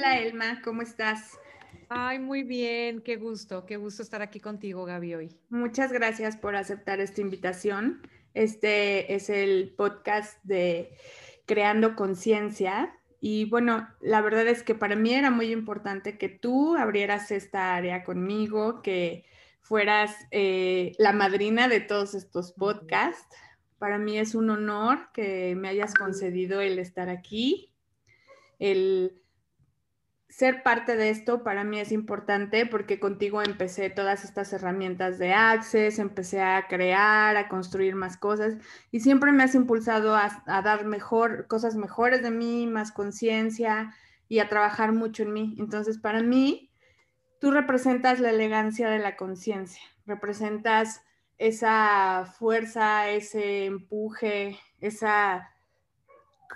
Hola Elma, ¿cómo estás? Ay, muy bien, qué gusto, qué gusto estar aquí contigo, Gaby, hoy. Muchas gracias por aceptar esta invitación. Este es el podcast de Creando Conciencia. Y bueno, la verdad es que para mí era muy importante que tú abrieras esta área conmigo, que fueras eh, la madrina de todos estos podcasts. Para mí es un honor que me hayas concedido el estar aquí, el ser parte de esto para mí es importante porque contigo empecé todas estas herramientas de Access, empecé a crear, a construir más cosas y siempre me has impulsado a, dar mejor, cosas mejores de mí, más conciencia y a trabajar mucho en mí. Entonces, para mí, tú representas la elegancia de la conciencia, representas esa fuerza, ese empuje, esa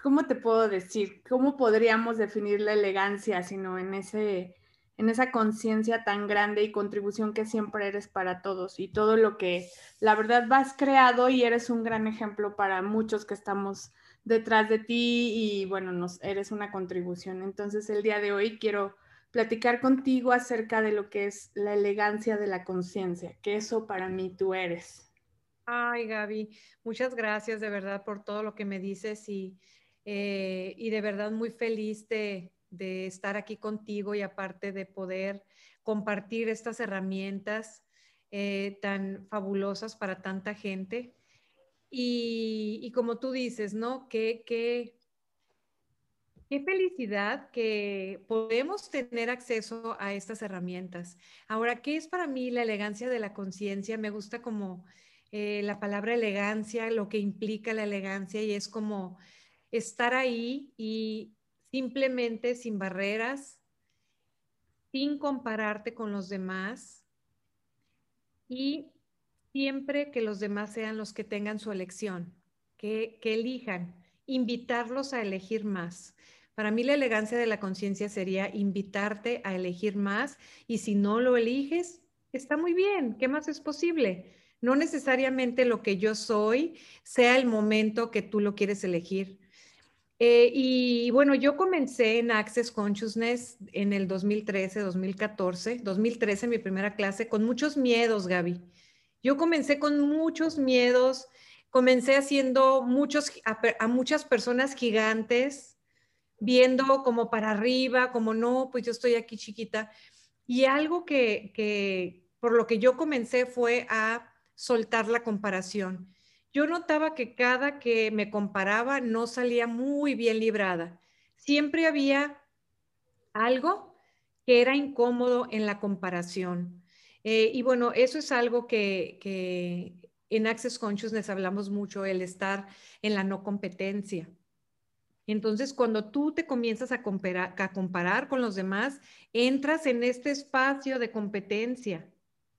¿cómo te puedo decir? ¿Cómo podríamos definir la elegancia, sino en ese en esa conciencia tan grande y contribución que siempre eres para todos y todo lo que la verdad vas creado y eres un gran ejemplo para muchos que estamos detrás de ti y bueno, nos eres una contribución. Entonces el día de hoy quiero platicar contigo acerca de lo que es la elegancia de la conciencia, que eso para mí tú eres. Ay, Gaby, muchas gracias de verdad por todo lo que me dices y eh, y de verdad muy feliz de, estar aquí contigo y aparte de poder compartir estas herramientas eh, tan fabulosas para tanta gente. Y, como tú dices, ¿no? Qué, qué, qué felicidad que podemos tener acceso a estas herramientas. Ahora, ¿qué es para mí la elegancia de la conciencia? Me gusta como eh, la palabra elegancia, lo que implica la elegancia y es como estar ahí y simplemente sin barreras, sin compararte con los demás y siempre que los demás sean los que tengan su elección, que, elijan, invitarlos a elegir más. Para mí la elegancia de la conciencia sería invitarte a elegir más y si no lo eliges, está muy bien, ¿qué más es posible? No necesariamente lo que yo soy sea el momento que tú lo quieres elegir. Eh, y bueno, yo comencé en Access Consciousness en el 2013, 2014, 2013, mi primera clase, con muchos miedos, Gaby. Yo comencé con muchos miedos, comencé haciendo muchos, a, muchas personas gigantes, viendo como para arriba, como no, pues yo estoy aquí chiquita. Y algo que, que por lo que yo comencé fue a soltar la comparación yo notaba que cada que me comparaba no salía muy bien librada. Siempre había algo que era incómodo en la comparación. Eh, y bueno, eso es algo que, en Access Consciousness hablamos mucho, el estar en la no competencia. Entonces, cuando tú te comienzas a comparar con los demás, entras en este espacio de competencia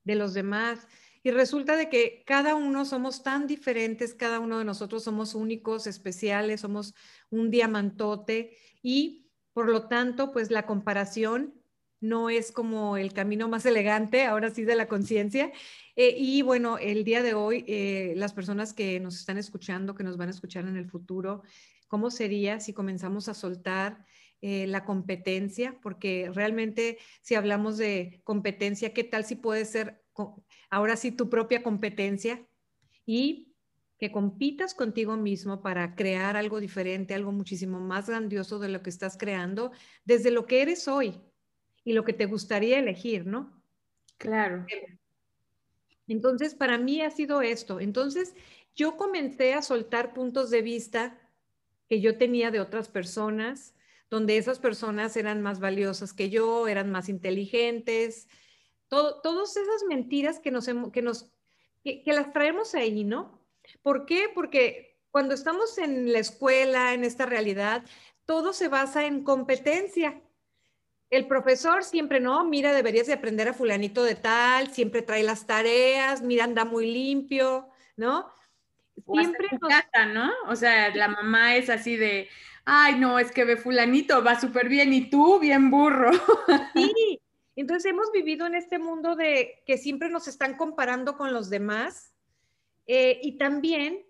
de los demás y resulta de que cada uno somos tan diferentes, cada uno de nosotros somos únicos, especiales, somos un diamantote y por lo tanto, pues la comparación no es como el camino más elegante, ahora sí, de la conciencia. Eh, y bueno, el día de hoy, eh, las personas que nos están escuchando, que nos van a escuchar en el futuro, ¿cómo sería si comenzamos a soltar eh, la competencia? Porque realmente si hablamos de competencia, ¿qué tal si puede ser ahora sí tu propia competencia y que compitas contigo mismo para crear algo diferente, algo muchísimo más grandioso de lo que estás creando, desde lo que eres hoy y lo que te gustaría elegir, ¿no? Claro. Entonces, para mí ha sido esto. Entonces, yo comencé a soltar puntos de vista que yo tenía de otras personas, donde esas personas eran más valiosas que yo, eran más inteligentes, todas esas mentiras que nos, que nos, que, las traemos ahí, ¿no? ¿Por qué? Porque cuando estamos en la escuela, en esta realidad, todo se basa en competencia. El profesor siempre, no, mira, deberías de aprender a fulanito de tal, siempre trae las tareas, mira, anda muy limpio, ¿no? Siempre nos... ¿no? O sea, la mamá es así de, ay, no, es que ve fulanito, va súper bien y tú bien burro. Sí, entonces hemos vivido en este mundo de que siempre nos están comparando con los demás eh, y también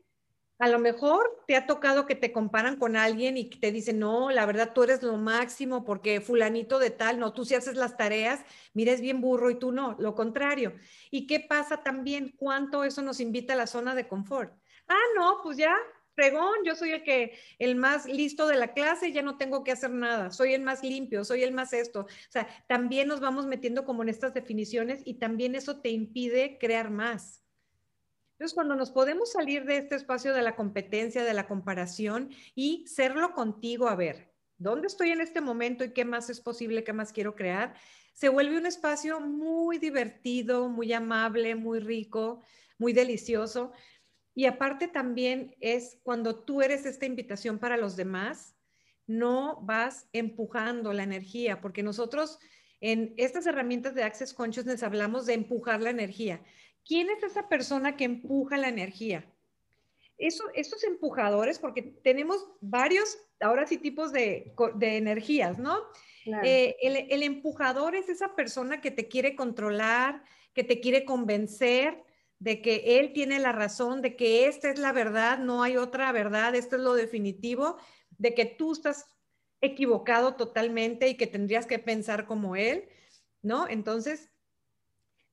A lo mejor te ha tocado que te comparan con alguien y te dicen, no, la verdad tú eres lo máximo porque fulanito de tal, no, tú sí haces las tareas, mira, es bien burro y tú no, lo contrario. ¿Y qué pasa también? ¿Cuánto eso nos invita a la zona de confort? Ah, no, pues ya, fregón, yo soy el que, el más listo de la clase, ya no tengo que hacer nada, soy el más limpio, soy el más esto. O sea, también nos vamos metiendo como en estas definiciones y también eso te impide crear más. Entonces, cuando nos podemos salir de este espacio de la competencia, de la comparación y serlo contigo, a ver, ¿dónde estoy en este momento y qué más es posible, qué más quiero crear? Se vuelve un espacio muy divertido, muy amable, muy rico, muy delicioso. Y aparte también es cuando tú eres esta invitación para los demás, no vas empujando la energía, porque nosotros en estas herramientas de Access Consciousness hablamos de empujar la energía. ¿Quién es esa persona que empuja la energía? Eso, estos empujadores, porque tenemos varios, ahora sí, tipos de, energías, ¿no? Eh, el, el, empujador es esa persona que te quiere controlar, que te quiere convencer de que él tiene la razón, de que esta es la verdad, no hay otra verdad, esto es lo definitivo, de que tú estás equivocado totalmente y que tendrías que pensar como él, ¿no? Entonces,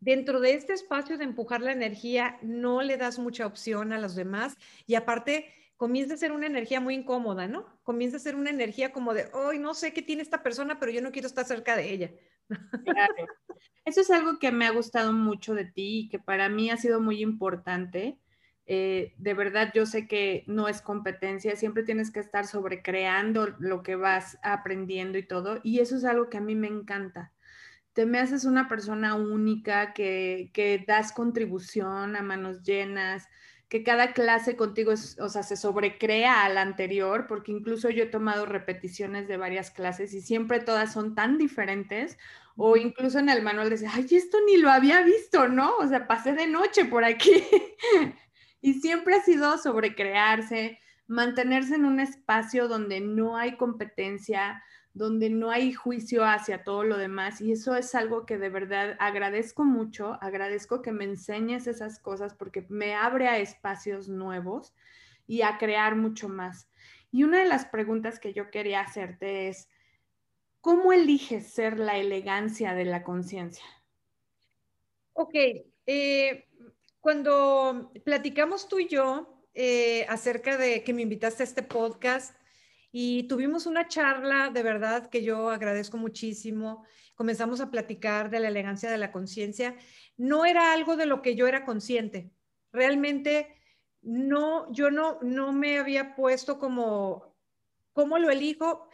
dentro de este espacio de empujar la energía, no le das mucha opción a los demás y aparte comienza a ser una energía muy incómoda, ¿no? Comienza a ser una energía como de, hoy no sé qué tiene esta persona, pero yo no quiero estar cerca de ella. Claro. Eso es algo que me ha gustado mucho de ti y que para mí ha sido muy importante. Eh, de verdad, yo sé que no es competencia, siempre tienes que estar sobrecreando lo que vas aprendiendo y todo, y eso es algo que a mí me encanta te me haces una persona única, que, que das contribución a manos llenas, que cada clase contigo es, o sea, se sobrecrea a la anterior, porque incluso yo he tomado repeticiones de varias clases y siempre todas son tan diferentes, o incluso en el manual dice, ay, esto ni lo había visto, ¿no? O sea, pasé de noche por aquí. y siempre ha sido sobrecrearse, mantenerse en un espacio donde no hay competencia, donde no hay juicio hacia todo lo demás. Y eso es algo que de verdad agradezco mucho, agradezco que me enseñes esas cosas porque me abre a espacios nuevos y a crear mucho más. Y una de las preguntas que yo quería hacerte es, ¿cómo eliges ser la elegancia de la conciencia? Ok, eh, cuando platicamos tú y yo eh, acerca de que me invitaste a este podcast, y tuvimos una charla de verdad que yo agradezco muchísimo. Comenzamos a platicar de la elegancia de la conciencia. No era algo de lo que yo era consciente. Realmente no, yo no, no me había puesto como, ¿cómo lo elijo?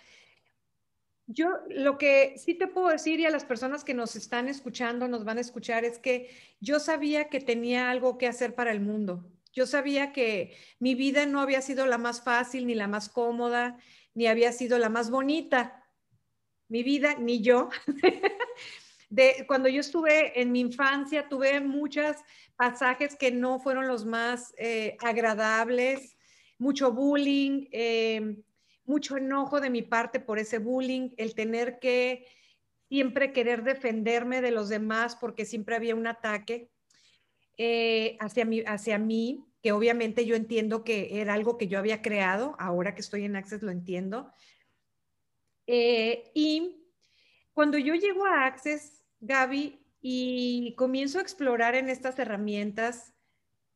Yo lo que sí te puedo decir y a las personas que nos están escuchando, nos van a escuchar, es que yo sabía que tenía algo que hacer para el mundo. Yo sabía que mi vida no había sido la más fácil, ni la más cómoda, ni había sido la más bonita. Mi vida, ni yo. De, cuando yo estuve en mi infancia, tuve muchos pasajes que no fueron los más eh, agradables, mucho bullying, eh, mucho enojo de mi parte por ese bullying, el tener que siempre querer defenderme de los demás porque siempre había un ataque. Eh, hacia, mí, hacia mí, que obviamente yo entiendo que era algo que yo había creado, ahora que estoy en Access lo entiendo. Eh, y cuando yo llego a Access, Gaby, y comienzo a explorar en estas herramientas,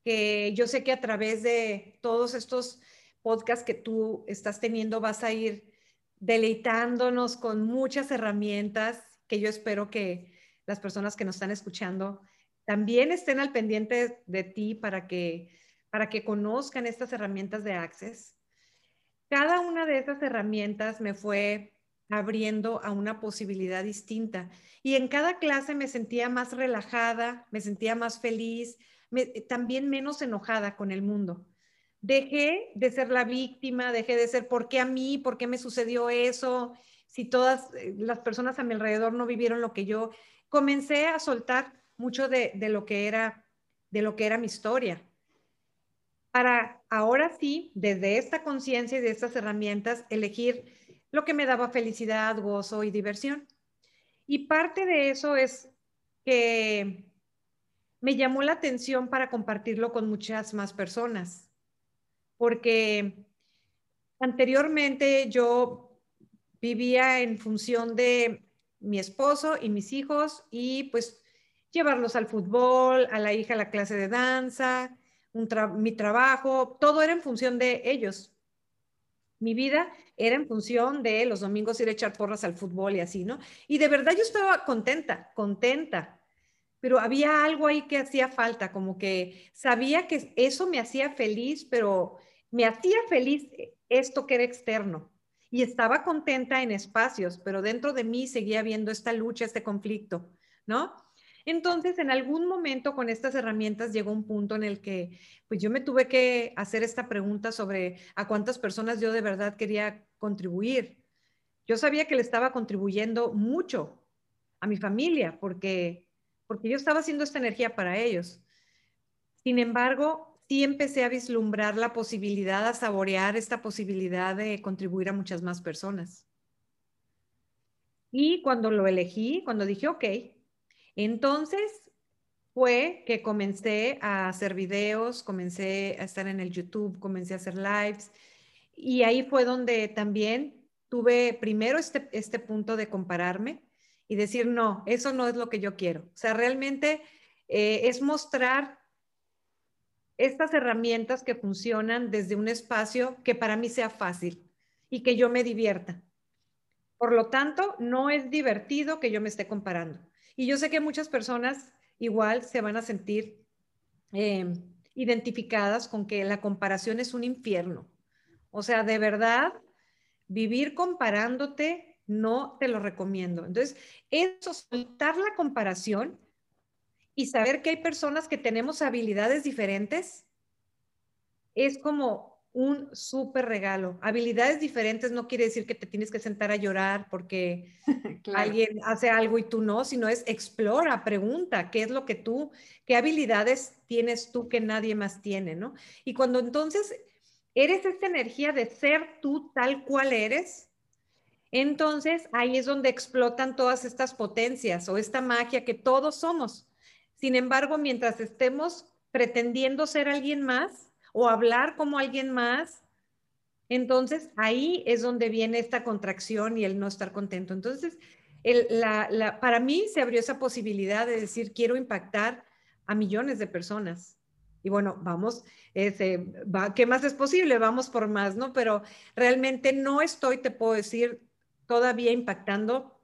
que yo sé que a través de todos estos podcasts que tú estás teniendo vas a ir deleitándonos con muchas herramientas que yo espero que las personas que nos están escuchando también estén al pendiente de ti para que, para que conozcan estas herramientas de Access. Cada una de estas herramientas me fue abriendo a una posibilidad distinta. Y en cada clase me sentía más relajada, me sentía más feliz, también menos enojada con el mundo. Dejé de ser la víctima, dejé de ser, ¿por qué a mí? ¿Por qué me sucedió eso? Si todas eh, las personas a mi alrededor no vivieron lo que yo, comencé a soltar mucho de, lo que era, de lo que era mi historia. Para ahora sí, desde esta conciencia y de estas herramientas, elegir lo que me daba felicidad, gozo y diversión. Y parte de eso es que me llamó la atención para compartirlo con muchas más personas, porque anteriormente yo vivía en función de mi esposo y mis hijos y pues llevarlos al fútbol, a la hija a la clase de danza, mi trabajo, todo era en función de ellos. Mi vida era en función de los domingos ir a echar porras al fútbol y así, ¿no? Y de verdad yo estaba contenta, contenta, pero había algo ahí que hacía falta, como que sabía que eso me hacía feliz, pero me hacía feliz esto que era externo. Y estaba contenta en espacios, pero dentro de mí seguía viendo esta lucha, este conflicto, ¿no? Entonces, en algún momento con estas herramientas llegó un punto en el que pues yo me tuve que hacer esta pregunta sobre a cuántas personas yo de verdad quería contribuir. Yo sabía que le estaba contribuyendo mucho a mi familia porque porque yo estaba haciendo esta energía para ellos. Sin embargo, sí empecé a vislumbrar la posibilidad, a saborear esta posibilidad de contribuir a muchas más personas. Y cuando lo elegí, cuando dije, ok, entonces fue que comencé a hacer videos, comencé a estar en el YouTube, comencé a hacer lives y ahí fue donde también tuve primero este, este punto de compararme y decir, no, eso no es lo que yo quiero. O sea, realmente eh, es mostrar estas herramientas que funcionan desde un espacio que para mí sea fácil y que yo me divierta. Por lo tanto, no es divertido que yo me esté comparando. Y yo sé que muchas personas igual se van a sentir em, identificadas con que la comparación es un infierno. O sea, de verdad, vivir comparándote no te lo recomiendo. Entonces, eso, soltar la comparación y saber que hay personas que tenemos habilidades diferentes, es como un súper regalo. Habilidades diferentes no quiere decir que te tienes que sentar a llorar porque alguien hace algo y tú no, sino es explora, pregunta, ¿qué es lo que tú, qué habilidades tienes tú que nadie más tiene, ¿no? Y cuando entonces eres esta energía de ser tú tal cual eres, entonces ahí es donde explotan todas estas potencias o esta magia que todos somos. Sin embargo, mientras estemos pretendiendo ser alguien más, o hablar como alguien más, entonces ahí es donde viene esta contracción y el no estar contento. Entonces, para mí se abrió esa posibilidad de decir, quiero impactar a millones de personas. Y bueno, vamos, ¿qué más es posible? Vamos por más, ¿no? Pero realmente no estoy, te puedo decir, todavía impactando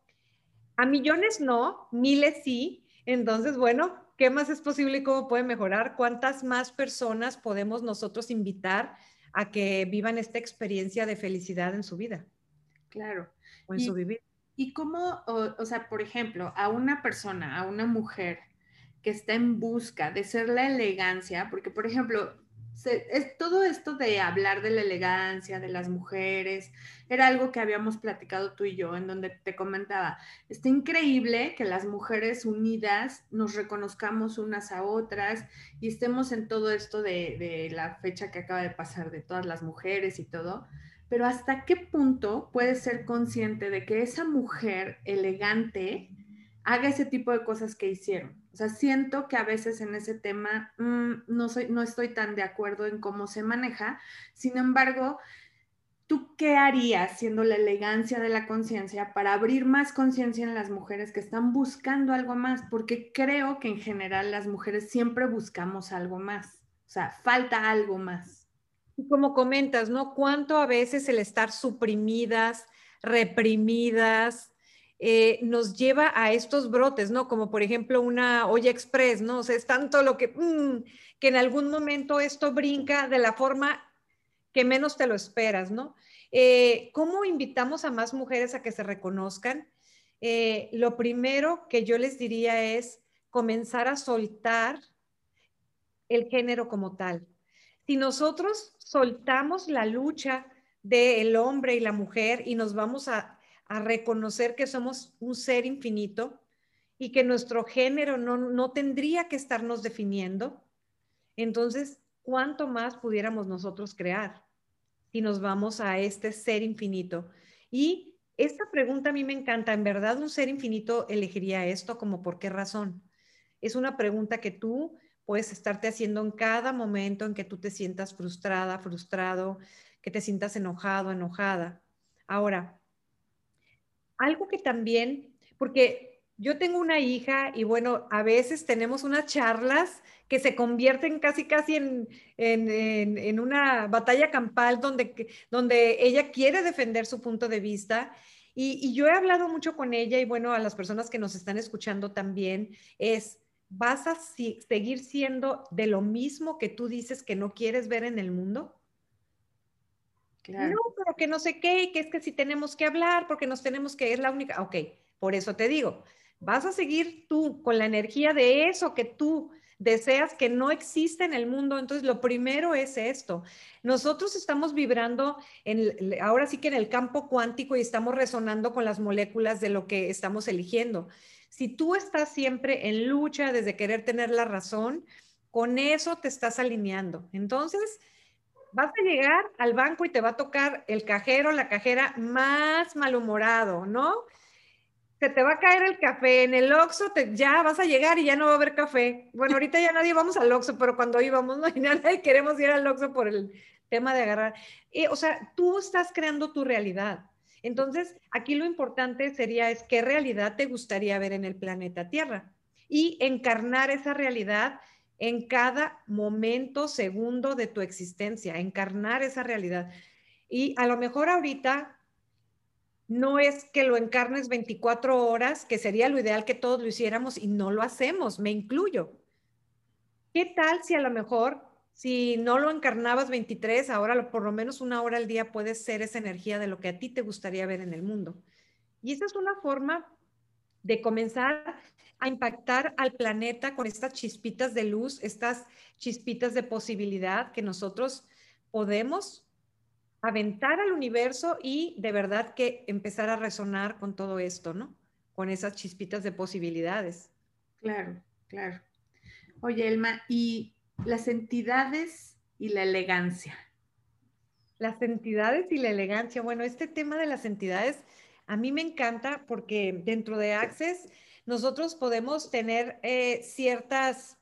a millones, no, miles sí. Entonces, bueno, ¿Qué más es posible y cómo puede mejorar? ¿Cuántas más personas podemos nosotros invitar a que vivan esta experiencia de felicidad en su vida? Claro. O en su vivir. ¿Y cómo, o, sea, por ejemplo, a una persona, a una mujer que está en busca de ser la elegancia, porque, por ejemplo, es todo esto de hablar de la elegancia de las mujeres, era algo que habíamos platicado tú y yo, en donde te comentaba, está increíble que las mujeres unidas nos reconozcamos unas a otras y estemos en todo esto de, de la fecha que acaba de pasar de todas las mujeres y todo, pero hasta qué punto puedes ser consciente de que esa mujer elegante haga ese tipo de cosas que hicieron sea, siento que a veces en ese tema mm, no, soy, no estoy tan de acuerdo en cómo se maneja. Sin embargo, ¿tú qué harías siendo la elegancia de la conciencia para abrir más conciencia en las mujeres que están buscando algo más? Porque creo que en general las mujeres siempre buscamos algo más. O sea, falta algo más. Como comentas, ¿no? ¿Cuánto a veces el estar suprimidas, reprimidas, eh, nos lleva a estos brotes, ¿no? Como por ejemplo una olla express, ¿no? O sea, es tanto lo que, mm, que en algún momento esto brinca de la forma que menos te lo esperas, ¿no? Eh, ¿Cómo invitamos a más mujeres a que se reconozcan? Eh, lo primero que yo les diría es comenzar a soltar el género como tal. Si nosotros soltamos la lucha del hombre y la mujer y nos vamos a a reconocer que somos un ser infinito y que nuestro género no, tendría que estarnos definiendo, entonces, ¿cuánto más pudiéramos nosotros crear si nos vamos a este ser infinito? Y esta pregunta a mí me encanta. ¿En verdad un ser infinito elegiría esto como por qué razón? Es una pregunta que tú puedes estarte haciendo en cada momento en que tú te sientas frustrada, frustrado, que te sientas enojado, enojada. Ahora, algo que también, porque yo tengo una hija y bueno, a veces tenemos unas charlas que se convierten casi, casi en, en, una batalla campal donde, donde ella quiere defender su punto de vista. Y, y yo he hablado mucho con ella y bueno, a las personas que nos están escuchando también, es, ¿vas a seguir siendo de lo mismo que tú dices que no quieres ver en el mundo? No, pero que no sé qué, que es que si tenemos que hablar, porque nos tenemos que, es la única, ok, por eso te digo, vas a seguir tú con la energía de eso que tú deseas que no exista en el mundo. Entonces, lo primero es esto. Nosotros estamos vibrando en, ahora sí que en el campo cuántico y estamos resonando con las moléculas de lo que estamos eligiendo. Si tú estás siempre en lucha desde querer tener la razón, con eso te estás alineando. Entonces, vas a llegar al banco y te va a tocar el cajero, la cajera más malhumorado, ¿no? Se te va a caer el café en el Oxxo, te, ya vas a llegar y ya no va a haber café. Bueno, ahorita ya nadie vamos al Oxxo, pero cuando íbamos, no, y nadie queremos ir al Oxxo por el tema de agarrar. o sea, tú estás creando tu realidad. Entonces, aquí lo importante sería es qué realidad te gustaría ver en el planeta Tierra y encarnar esa realidad en cada momento, segundo de tu existencia, encarnar esa realidad. Y a lo mejor ahorita no es que lo encarnes 24 horas, que sería lo ideal que todos lo hiciéramos y no lo hacemos, me incluyo. ¿Qué tal si a lo mejor, si no lo encarnabas 23, ahora por lo menos una hora al día puedes ser esa energía de lo que a ti te gustaría ver en el mundo? Y esa es una forma de comenzar a impactar al planeta con estas chispitas de luz, estas chispitas de posibilidad que nosotros podemos aventar al universo y de verdad que empezar a resonar con todo esto, ¿no? Con esas chispitas de posibilidades. Claro, claro. Oye, Elma, ¿y las entidades y la elegancia? Las entidades y la elegancia. Bueno, este tema de las entidades a mí me encanta porque dentro de Access nosotros podemos tener eh, ciertas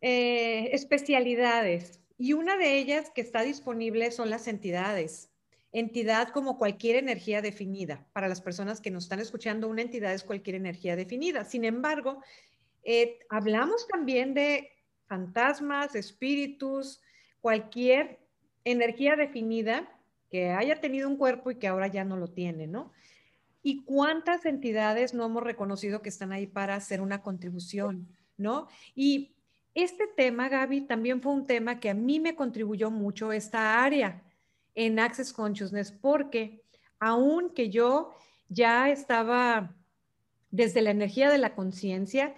eh, especialidades y una de ellas que está disponible son las entidades. Entidad como cualquier energía definida. Para las personas que nos están escuchando, una entidad es cualquier energía definida. Sin embargo, eh, hablamos también de fantasmas, espíritus, cualquier energía definida que haya tenido un cuerpo y que ahora ya no lo tiene, ¿no? y cuántas entidades no hemos reconocido que están ahí para hacer una contribución, ¿no? Y este tema, Gaby, también fue un tema que a mí me contribuyó mucho esta área en Access Consciousness, porque aunque yo ya estaba desde la energía de la conciencia,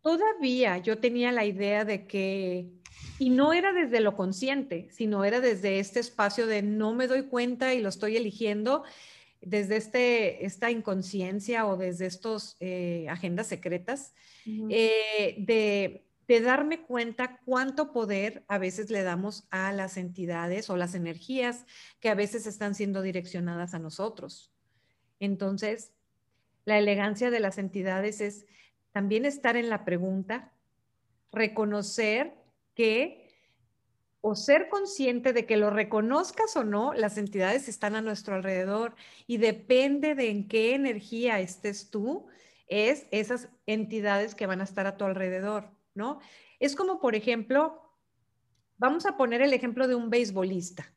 todavía yo tenía la idea de que, y no era desde lo consciente, sino era desde este espacio de no me doy cuenta y lo estoy eligiendo, desde este, esta inconsciencia o desde estas eh, agendas secretas, eh, de, de, darme cuenta cuánto poder a veces le damos a las entidades o las energías que a veces están siendo direccionadas a nosotros. Entonces, la elegancia de las entidades es también estar en la pregunta, reconocer que o ser consciente de que lo reconozcas o no, las entidades están a nuestro alrededor y depende de en qué energía estés tú, es esas entidades que van a estar a tu alrededor, ¿no? Es como, por ejemplo, vamos a poner el ejemplo de un beisbolista.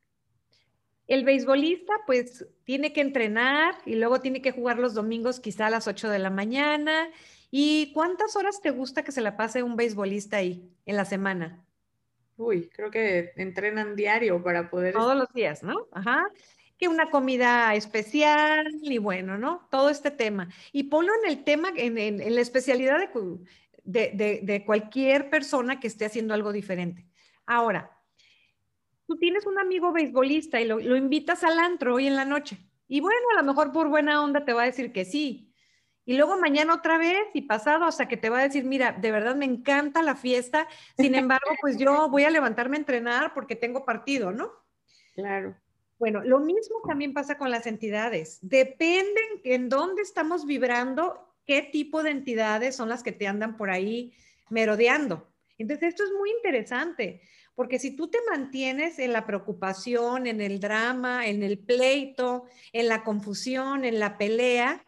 El beisbolista pues tiene que entrenar y luego tiene que jugar los domingos quizá a las 8 de la mañana. ¿Y cuántas horas te gusta que se la pase un beisbolista ahí en la semana? Uy, creo que entrenan diario para poder... Todos los días, ¿no? Ajá. Que una comida especial y bueno, ¿no? Todo este tema. Y ponlo en el tema, en, la especialidad de, de, cualquier persona que esté haciendo algo diferente. Ahora, tú tienes un amigo beisbolista y lo, lo invitas al antro hoy en la noche. Y bueno, a lo mejor por buena onda te va a decir que sí. Y luego mañana otra vez y pasado hasta que te va a decir, mira, de verdad me encanta la fiesta, sin embargo, pues yo voy a levantarme a entrenar porque tengo partido, ¿no? Claro. Bueno, lo mismo también pasa con las entidades. Depende en dónde estamos vibrando, qué tipo de entidades son las que te andan por ahí merodeando. Entonces, esto es muy interesante, porque si tú te mantienes en la preocupación, en el drama, en el pleito, en la confusión, en la pelea,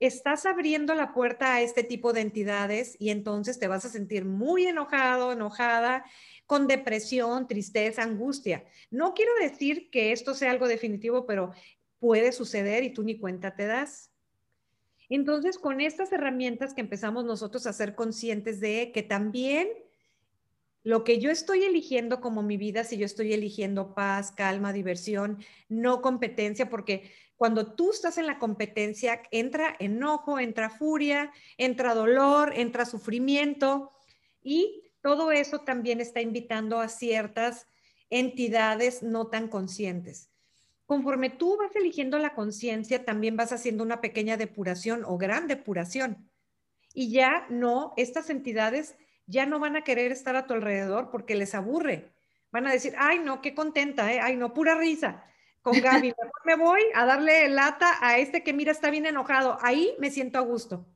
estás abriendo la puerta a este tipo de entidades y entonces te vas a sentir muy enojado, enojada, con depresión, tristeza, angustia. No quiero decir que esto sea algo definitivo, pero puede suceder y tú ni cuenta te das. Entonces, con estas herramientas que empezamos nosotros a ser conscientes de que también lo que yo estoy eligiendo como mi vida, si yo estoy eligiendo paz, calma, diversión, no competencia, porque cuando tú estás en la competencia, entra enojo, entra furia, entra dolor, entra sufrimiento y todo eso también está invitando a ciertas entidades no tan conscientes. Conforme tú vas eligiendo la conciencia, también vas haciendo una pequeña depuración o gran depuración. Y ya no, estas entidades ya no van a querer estar a tu alrededor porque les aburre. Van a decir, ay, no, qué contenta, ¿eh? ay, no, pura risa con Gaby. me voy a darle lata a este que mira está bien enojado. Ahí me siento a gusto,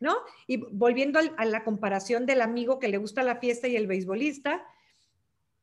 ¿no? Y volviendo a la comparación del amigo que le gusta la fiesta y el beisbolista,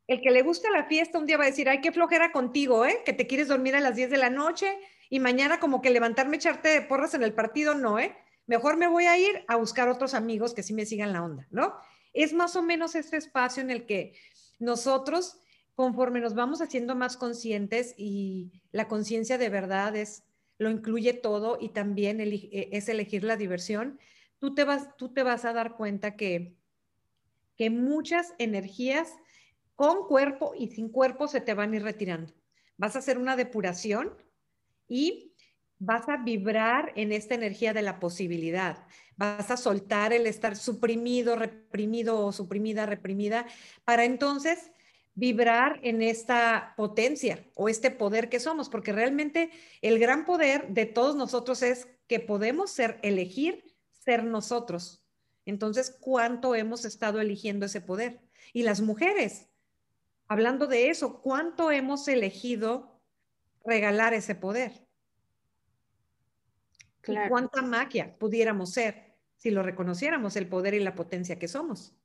el que le gusta la fiesta un día va a decir, ay, qué flojera contigo, ¿eh? Que te quieres dormir a las 10 de la noche y mañana como que levantarme, echarte de porras en el partido, no, ¿eh? Mejor me voy a ir a buscar otros amigos que sí me sigan la onda, ¿no? Es más o menos este espacio en el que nosotros, conforme nos vamos haciendo más conscientes y la conciencia de verdad es, lo incluye todo y también e, es elegir la diversión, tú te vas, tú te vas a dar cuenta que, que muchas energías con cuerpo y sin cuerpo se te van a ir retirando. Vas a hacer una depuración y vas a vibrar en esta energía de la posibilidad. Vas a soltar el estar suprimido, reprimido o suprimida, reprimida, para entonces vibrar en esta potencia o este poder que somos, porque realmente el gran poder de todos nosotros es que podemos ser, elegir ser nosotros. Entonces, ¿cuánto hemos estado eligiendo ese poder? Y las mujeres, hablando de eso, ¿cuánto hemos elegido regalar ese poder? Cuánta magia pudiéramos ser si lo reconociéramos el poder y la potencia que somos.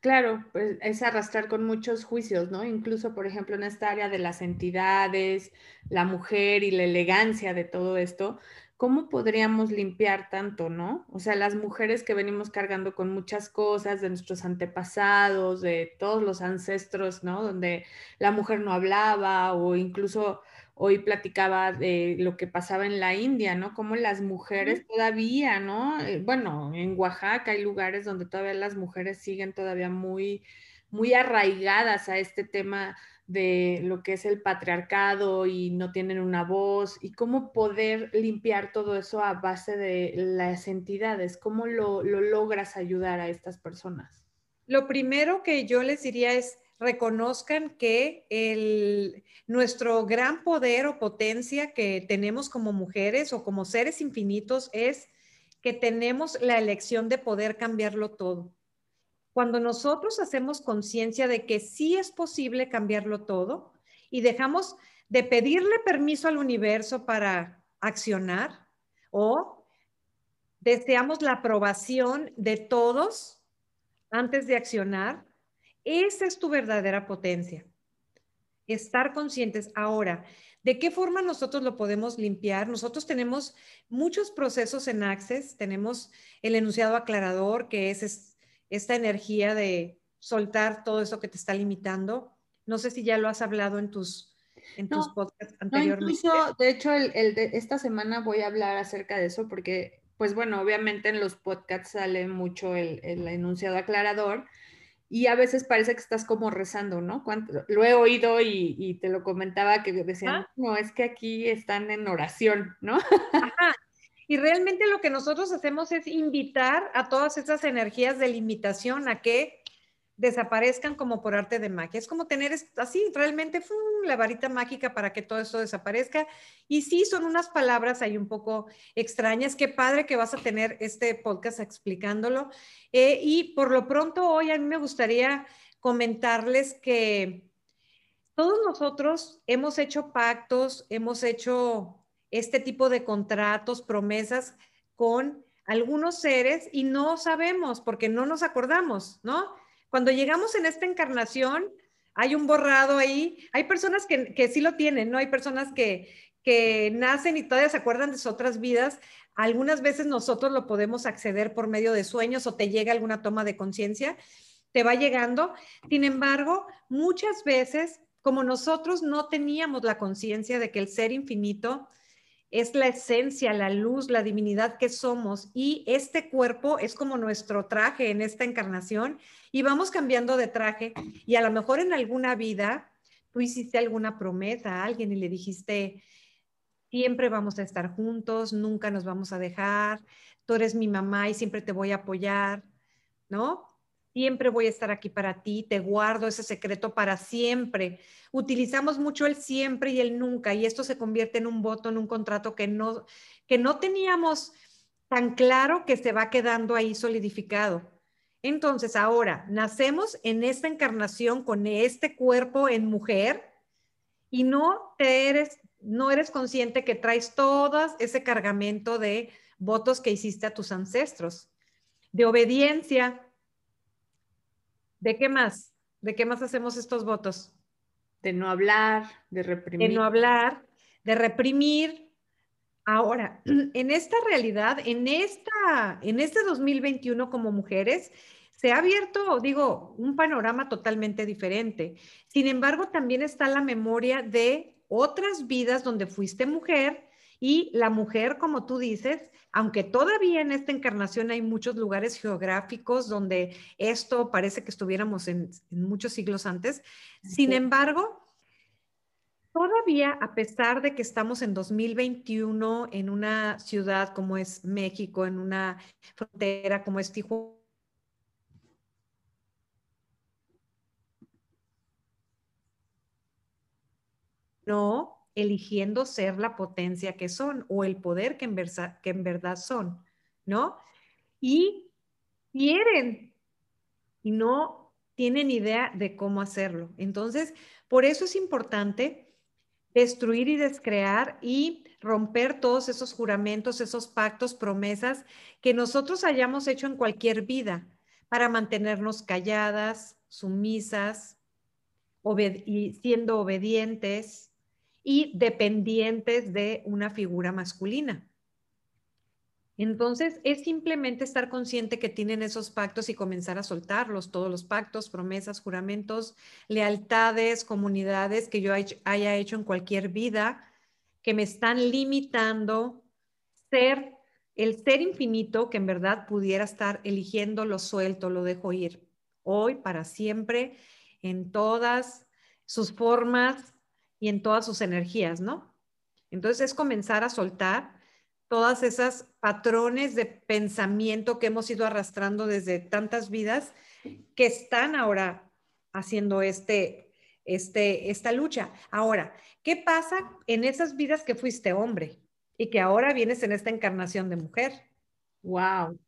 Claro, pues es arrastrar con muchos juicios, ¿no? Incluso, por ejemplo, en esta área de las entidades, la mujer y la elegancia de todo esto, ¿cómo podríamos limpiar tanto, no? O sea, las mujeres que venimos cargando con muchas cosas de nuestros antepasados, de todos los ancestros, ¿no? Donde la mujer no hablaba o incluso hoy platicaba de lo que pasaba en la India, ¿no? Como las mujeres todavía, ¿no? Eh, bueno, en Oaxaca hay lugares donde todavía las mujeres siguen todavía muy, muy arraigadas a este tema de lo que es el patriarcado y no tienen una voz y cómo poder limpiar todo eso a base de las entidades, cómo lo, logras ayudar a estas personas. Lo primero que yo les diría es reconozcan que el, nuestro gran poder o potencia que tenemos como mujeres o como seres infinitos es que tenemos la elección de poder cambiarlo todo. Cuando nosotros hacemos conciencia de que sí es posible cambiarlo todo y dejamos de pedirle permiso al universo para accionar o deseamos la aprobación de todos antes de accionar, esa es tu verdadera potencia. Estar conscientes. Ahora, ¿de qué forma nosotros lo podemos limpiar? Nosotros tenemos muchos procesos en Access. Tenemos el enunciado aclarador, que es esta energía de soltar todo eso que te está limitando. No sé si ya lo has hablado en tus, en tus podcasts anteriormente. de hecho, el, de esta semana voy a hablar acerca de eso porque, pues bueno, obviamente en los podcasts sale mucho el, el enunciado aclarador y a veces parece que estás como rezando, ¿no? Lo he oído y, te lo comentaba que decían, no, es que aquí están en oración, ¿no? Ajá. Y realmente lo que nosotros hacemos es invitar a todas esas energías de limitación a que desaparezcan como por arte de magia. Es como tener así realmente la varita mágica para que todo eso desaparezca. Y sí, son unas palabras ahí un poco extrañas. Qué padre que vas a tener este podcast explicándolo. Eh, y por lo pronto hoy a mí me gustaría comentarles que todos nosotros hemos hecho pactos, hemos hecho este tipo de contratos, promesas con algunos seres y no sabemos porque no nos acordamos, ¿no? Cuando llegamos en esta encarnación, hay un borrado ahí. Hay personas que, sí lo tienen, ¿no? Hay personas que, que nacen y todavía se acuerdan de sus otras vidas. Algunas veces nosotros lo podemos acceder por medio de sueños o te llega alguna toma de conciencia, te va llegando. Sin embargo, muchas veces, como nosotros no teníamos la conciencia de que el ser infinito es la esencia, la luz, la divinidad que somos. Y este cuerpo es como nuestro traje en esta encarnación. Y vamos cambiando de traje. Y a lo mejor en alguna vida tú hiciste alguna promesa a alguien y le dijiste, siempre vamos a estar juntos, nunca nos vamos a dejar, tú eres mi mamá y siempre te voy a apoyar, ¿no? Siempre voy a estar aquí para ti, te guardo ese secreto para siempre. Utilizamos mucho el siempre y el nunca y esto se convierte en un voto, en un contrato que no, que no teníamos tan claro que se va quedando ahí solidificado. Entonces, ahora nacemos en esta encarnación con este cuerpo en mujer y no te eres no eres consciente que traes todo ese cargamento de votos que hiciste a tus ancestros, de obediencia. ¿De qué más? ¿De qué más hacemos estos votos? De no hablar, de reprimir. De no hablar, de reprimir. Ahora, en esta realidad, en, esta, en este 2021 como mujeres, se ha abierto, digo, un panorama totalmente diferente. Sin embargo, también está la memoria de otras vidas donde fuiste mujer y la mujer, como tú dices, aunque todavía en esta encarnación hay muchos lugares geográficos donde esto parece que estuviéramos en, muchos siglos antes, sin embargo, todavía a pesar de que estamos en 2021 en una ciudad como es México, en una frontera como es Tijuana, no eligiendo ser la potencia que son o el poder que en, que en verdad son, ¿no? Y quieren y no tienen idea de cómo hacerlo. Entonces, por eso es importante destruir y descrear y romper todos esos juramentos, esos pactos, promesas que nosotros hayamos hecho en cualquier vida para mantenernos calladas, sumisas, y siendo obedientes, y dependientes de una figura masculina. Entonces, es simplemente estar consciente que tienen esos pactos y comenzar a soltarlos, todos los pactos, promesas, juramentos, lealtades, comunidades que yo haya hecho en cualquier vida, que me están limitando ser el ser infinito que en verdad pudiera estar eligiendo, lo suelto, lo dejo ir, hoy, para siempre, en todas sus formas, y en todas sus energías, ¿no? Entonces es comenzar a soltar todas esas patrones de pensamiento que hemos ido arrastrando desde tantas vidas que están ahora haciendo este, este, esta lucha. Ahora, ¿qué pasa en esas vidas que fuiste hombre y que ahora vienes en esta encarnación de mujer? Wow.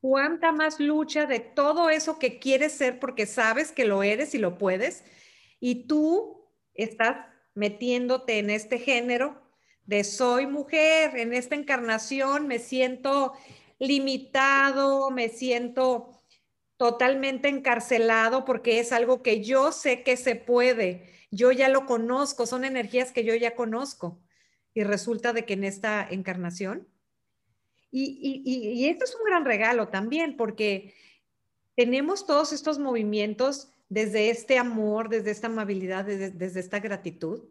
¿Cuánta más lucha de todo eso que quieres ser porque sabes que lo eres y lo puedes? Y tú estás metiéndote en este género de soy mujer, en esta encarnación me siento limitado, me siento totalmente encarcelado porque es algo que yo sé que se puede, yo ya lo conozco, son energías que yo ya conozco. Y resulta de que en esta encarnación, y, y esto es un gran regalo también porque tenemos todos estos movimientos desde este amor, desde esta amabilidad, desde, esta gratitud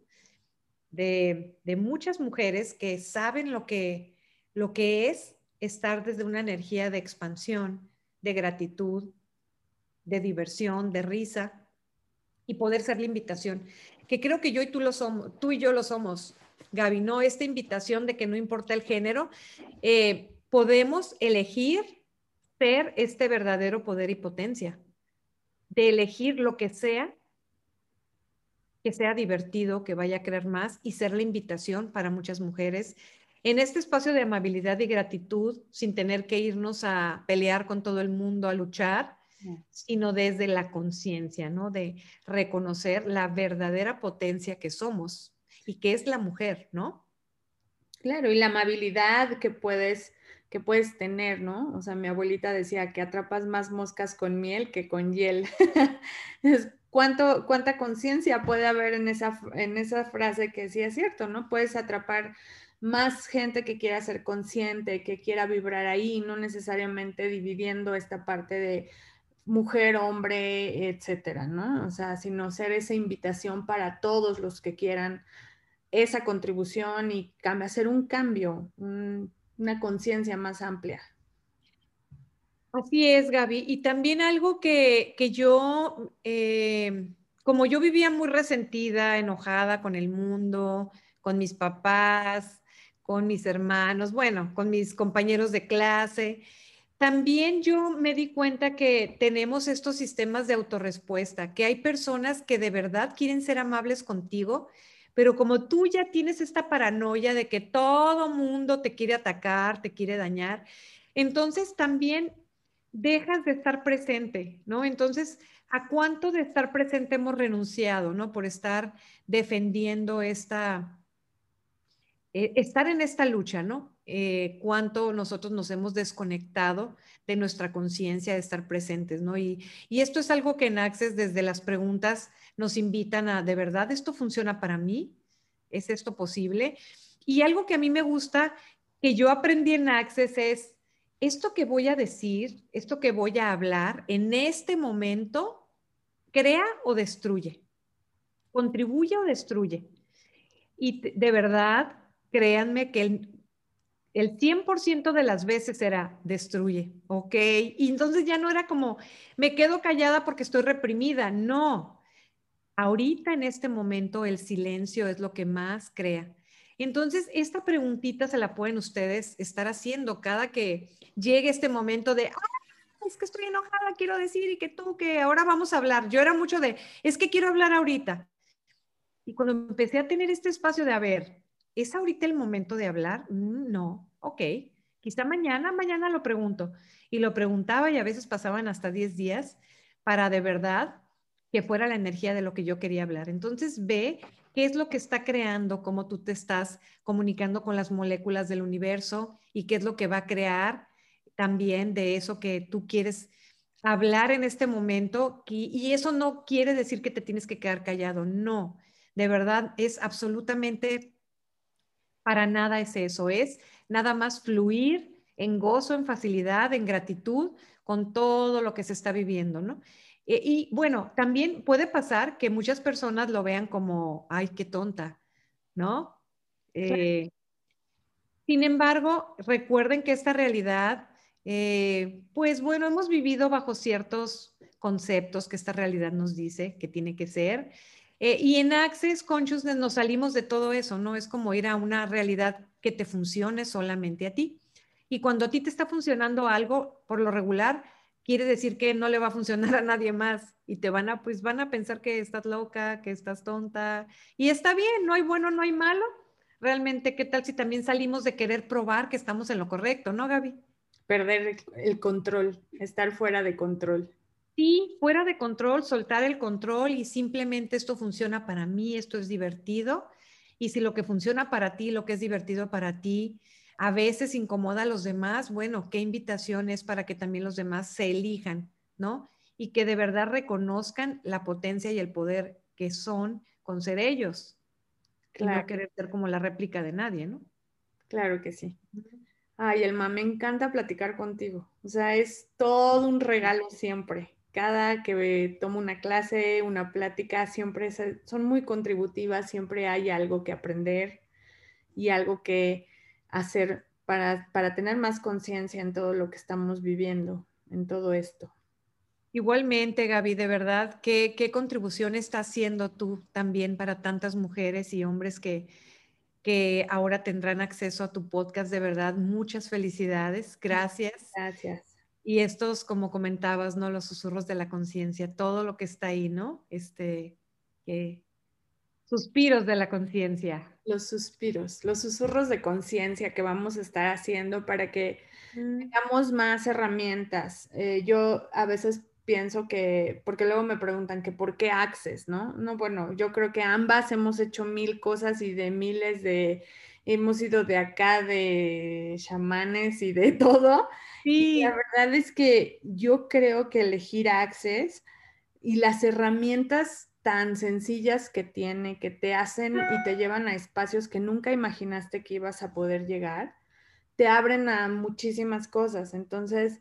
de, muchas mujeres que saben lo que, lo que es estar desde una energía de expansión, de gratitud, de diversión, de risa y poder ser la invitación, que creo que yo y tú lo somos, tú y yo lo somos, Gaby, ¿no? Esta invitación de que no importa el género, eh, podemos elegir ser este verdadero poder y potencia de elegir lo que sea, que sea divertido, que vaya a creer más y ser la invitación para muchas mujeres en este espacio de amabilidad y gratitud, sin tener que irnos a pelear con todo el mundo, a luchar, sino desde la conciencia, ¿no? De reconocer la verdadera potencia que somos y que es la mujer, ¿no? Claro, y la amabilidad que puedes, que puedes tener, ¿no? O sea, mi abuelita decía que atrapas más moscas con miel que con hiel. ¿Cuánto, ¿Cuánta conciencia puede haber en esa, en esa frase que sí es cierto, ¿no? Puedes atrapar más gente que quiera ser consciente, que quiera vibrar ahí, no necesariamente dividiendo esta parte de mujer, hombre, etcétera, ¿no? O sea, sino ser esa invitación para todos los que quieran esa contribución y hacer un cambio, una conciencia más amplia. Así es, Gaby. Y también algo que, yo, eh, como yo vivía muy resentida, enojada con el mundo, con mis papás, con mis hermanos, bueno, con mis compañeros de clase, también yo me di cuenta que tenemos estos sistemas de autorrespuesta, que hay personas que de verdad quieren ser amables contigo, pero como tú ya tienes esta paranoia de que todo mundo te quiere atacar, te quiere dañar, entonces también dejas de estar presente, ¿no? Entonces, ¿a cuánto de estar presente hemos renunciado, ¿no? Por estar defendiendo esta, eh, estar en esta lucha, ¿no? Eh, cuánto nosotros nos hemos desconectado de nuestra conciencia de estar presentes, ¿no? Y, y, esto es algo que en Access desde las preguntas nos invitan a, ¿de verdad esto funciona para mí? ¿Es esto posible? Y algo que a mí me gusta, que yo aprendí en Access es, esto que voy a decir, esto que voy a hablar, en este momento, crea o destruye, contribuye o destruye. Y de verdad, créanme que el, el 100% de las veces era destruye, ¿ok? Y entonces ya no era como, me quedo callada porque estoy reprimida, no. Ahorita en este momento el silencio es lo que más crea. Entonces, esta preguntita se la pueden ustedes estar haciendo cada que llegue este momento de, es que estoy enojada, quiero decir, y que tú, que ahora vamos a hablar. Yo era mucho de, es que quiero hablar ahorita. Y cuando empecé a tener este espacio de, a ver, ¿es ahorita el momento de hablar? Mm, no, ok. Quizá mañana, mañana lo pregunto. Y lo preguntaba y a veces pasaban hasta 10 días para de verdad que fuera la energía de lo que yo quería hablar. Entonces ve qué es lo que está creando, cómo tú te estás comunicando con las moléculas del universo y qué es lo que va a crear también de eso que tú quieres hablar en este momento. Y, eso no quiere decir que te tienes que quedar callado, no. De verdad, es absolutamente para nada es eso, es nada más fluir en gozo, en facilidad, en gratitud con todo lo que se está viviendo, ¿no? E, y, bueno, también puede pasar que muchas personas lo vean como, ay, qué tonta, ¿no? Eh, sin embargo, recuerden que esta realidad, eh, pues bueno, hemos vivido bajo ciertos conceptos que esta realidad nos dice que tiene que ser. Eh, y en Access Consciousness nos salimos de todo eso, ¿no? Es como ir a una realidad que te funcione solamente a ti. Y cuando a ti te está funcionando algo, por lo regular, quiere decir que no le va a funcionar a nadie más y te van a, pues van a pensar que estás loca, que estás tonta. Y está bien, no hay bueno, no hay malo. Realmente, ¿qué tal si también salimos de querer probar que estamos en lo correcto, no, Gaby? Perder el control, estar fuera de control. Sí, fuera de control, soltar el control y simplemente esto funciona para mí, esto es divertido. Y si lo que funciona para ti, lo que es divertido para ti, a veces incomoda a los demás, bueno, qué invitación es para que también los demás se elijan, ¿no? Y que de verdad reconozcan la potencia y el poder que son con ser ellos. Claro. Y no querer ser como la réplica de nadie, ¿no? Claro que sí. Ay, Elma, me encanta platicar contigo. O sea, es todo un regalo siempre cada que tomo una clase, una plática, siempre son muy contributivas, siempre hay algo que aprender y algo que hacer para, tener más conciencia en todo lo que estamos viviendo, en todo esto. Igualmente, Gaby, de verdad, ¿qué, qué contribución está haciendo tú también para tantas mujeres y hombres que, que ahora tendrán acceso a tu podcast? De verdad, muchas felicidades. Gracias. Gracias. Y estos, como comentabas, ¿no? Los susurros de la conciencia, todo lo que está ahí, ¿no? Este, que suspiros de la conciencia. Los suspiros, los susurros de conciencia que vamos a estar haciendo para que mm. tengamos más herramientas. Eh, yo a veces pienso que, porque luego me preguntan que por qué Access, ¿no? No, bueno, yo creo que ambas hemos hecho mil cosas y de miles de hemos ido de acá de chamanes y de todo. Y la verdad es que yo creo que elegir Access y las herramientas tan sencillas que tiene, que te hacen y te llevan a espacios que nunca imaginaste que ibas a poder llegar, te abren a muchísimas cosas. Entonces,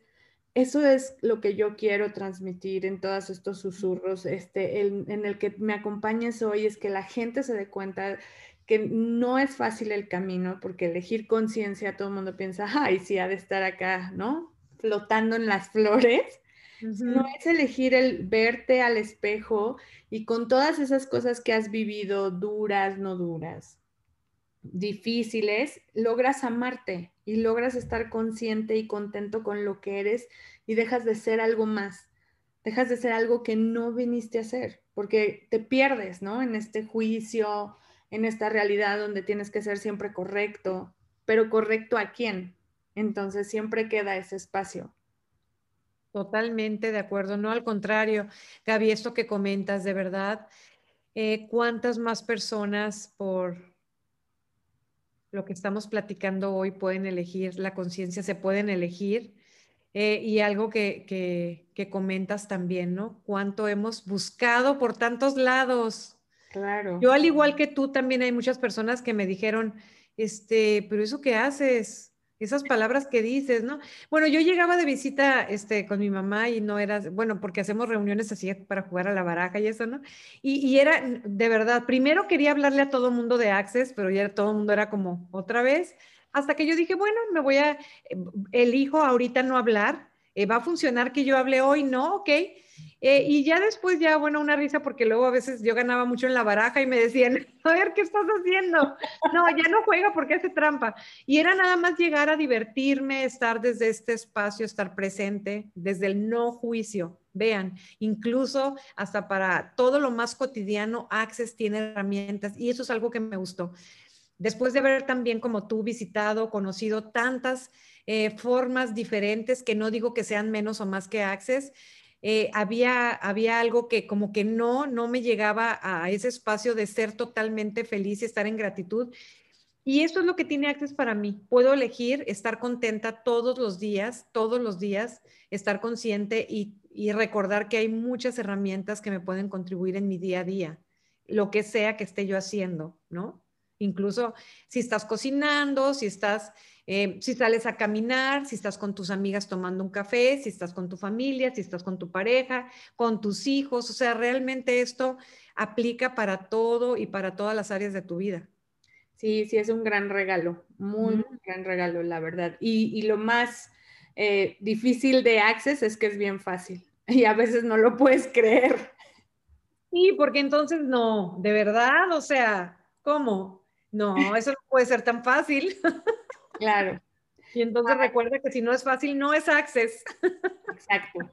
eso es lo que yo quiero transmitir en todos estos susurros, este, en el que me acompañes hoy, es que la gente se dé cuenta que no es fácil el camino, porque elegir conciencia, todo el mundo piensa, ay, sí, ha de estar acá, ¿no? Flotando en las flores. No es elegir el verte al espejo y con todas esas cosas que has vivido, duras, no duras, difíciles, logras amarte y logras estar consciente y contento con lo que eres y dejas de ser algo más, dejas de ser algo que no viniste a ser, porque te pierdes, ¿no? En este juicio, en esta realidad donde tienes que ser siempre correcto, pero correcto a quién. Entonces siempre queda ese espacio. Totalmente de acuerdo, no al contrario, Gaby, esto que comentas, de verdad, eh, ¿cuántas más personas por lo que estamos platicando hoy pueden elegir, la conciencia se pueden elegir? Eh, y algo que, que, que comentas también, ¿no? ¿Cuánto hemos buscado por tantos lados? Claro. Yo al igual que tú, también hay muchas personas que me dijeron, este, pero eso qué haces, esas palabras que dices, ¿no? Bueno, yo llegaba de visita este, con mi mamá y no era, bueno, porque hacemos reuniones así para jugar a la baraja y eso, ¿no? Y, y era, de verdad, primero quería hablarle a todo mundo de Access, pero ya todo el mundo era como otra vez, hasta que yo dije, bueno, me voy a, eh, elijo ahorita no hablar, eh, va a funcionar que yo hable hoy, ¿no? Ok. Eh, y ya después, ya, bueno, una risa porque luego a veces yo ganaba mucho en la baraja y me decían, a ver, ¿qué estás haciendo? No, ya no juega porque hace trampa. Y era nada más llegar a divertirme, estar desde este espacio, estar presente, desde el no juicio. Vean, incluso hasta para todo lo más cotidiano, Access tiene herramientas y eso es algo que me gustó. Después de haber también como tú visitado, conocido tantas eh, formas diferentes, que no digo que sean menos o más que Access, eh, había, había algo que como que no, no me llegaba a ese espacio de ser totalmente feliz y estar en gratitud. Y eso es lo que tiene Access para mí. Puedo elegir estar contenta todos los días, todos los días, estar consciente y, y recordar que hay muchas herramientas que me pueden contribuir en mi día a día, lo que sea que esté yo haciendo, ¿no? Incluso si estás cocinando, si estás eh, si sales a caminar, si estás con tus amigas tomando un café, si estás con tu familia, si estás con tu pareja, con tus hijos, o sea, realmente esto aplica para todo y para todas las áreas de tu vida. Sí, sí, es un gran regalo, muy, gran regalo, la verdad. Y, lo más eh, difícil de Access es que es bien fácil y a veces no lo puedes creer. Sí, porque entonces no, de verdad, o sea, ¿cómo? No, eso no puede ser tan fácil. Claro. Y entonces recuerda que si no es fácil, no es access. Exacto.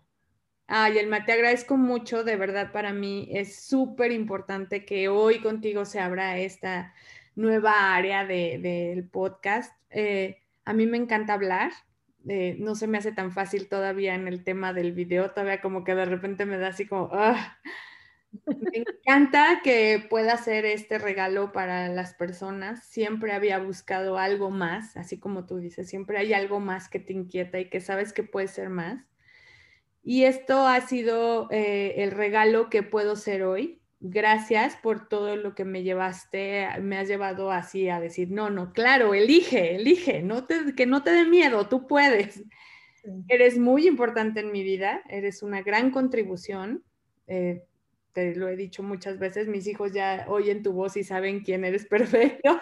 Ay, Elma, te agradezco mucho, de verdad para mí es súper importante que hoy contigo se abra esta nueva área del podcast. Eh, a mí me encanta hablar, eh, no se me hace tan fácil todavía en el tema del video, todavía como que de repente me da así como, me encanta que pueda ser este regalo para las personas. Siempre había buscado algo más, así como tú dices, siempre hay algo más que te inquieta y que sabes que puede ser más. Y esto ha sido eh, el regalo que puedo ser hoy. Gracias por todo lo que me llevaste, me has llevado así a decir, no, no, claro, elige, elige, no te, que no te dé miedo, tú puedes. Eres muy importante en mi vida, eres una gran contribución. Eh, te lo he dicho muchas veces, mis hijos ya oyen tu voz y saben quién eres perfecto.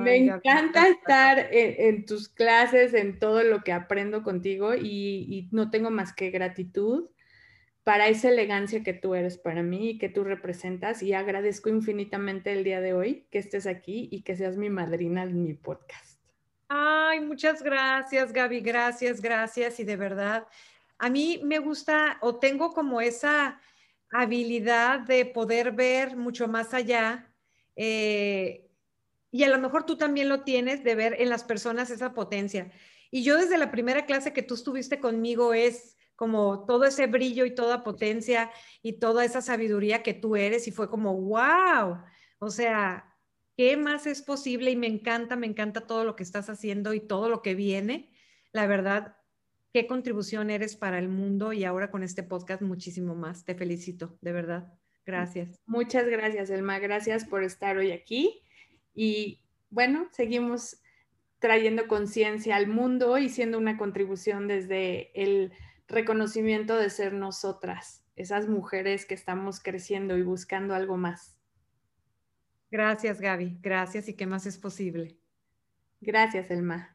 me encanta estar en, tus clases, en todo lo que aprendo contigo y, no tengo más que gratitud para esa elegancia que tú eres para mí y que tú representas y agradezco infinitamente el día de hoy que estés aquí y que seas mi madrina en mi podcast. Ay, muchas gracias, Gaby, gracias, gracias y de verdad a mí me gusta o tengo como esa habilidad de poder ver mucho más allá. Eh, y a lo mejor tú también lo tienes de ver en las personas esa potencia. Y yo desde la primera clase que tú estuviste conmigo es como todo ese brillo y toda potencia y toda esa sabiduría que tú eres y fue como, wow, o sea, ¿Qué más es posible? Y me encanta, me encanta todo lo que estás haciendo y todo lo que viene. La verdad, qué contribución eres para el mundo y ahora con este podcast muchísimo más. Te felicito, de verdad. Gracias. Muchas gracias, Elma. Gracias por estar hoy aquí. Y bueno, seguimos trayendo conciencia al mundo y siendo una contribución desde el reconocimiento de ser nosotras, esas mujeres que estamos creciendo y buscando algo más. Gracias, Gaby. Gracias y qué más es posible. Gracias, Elma.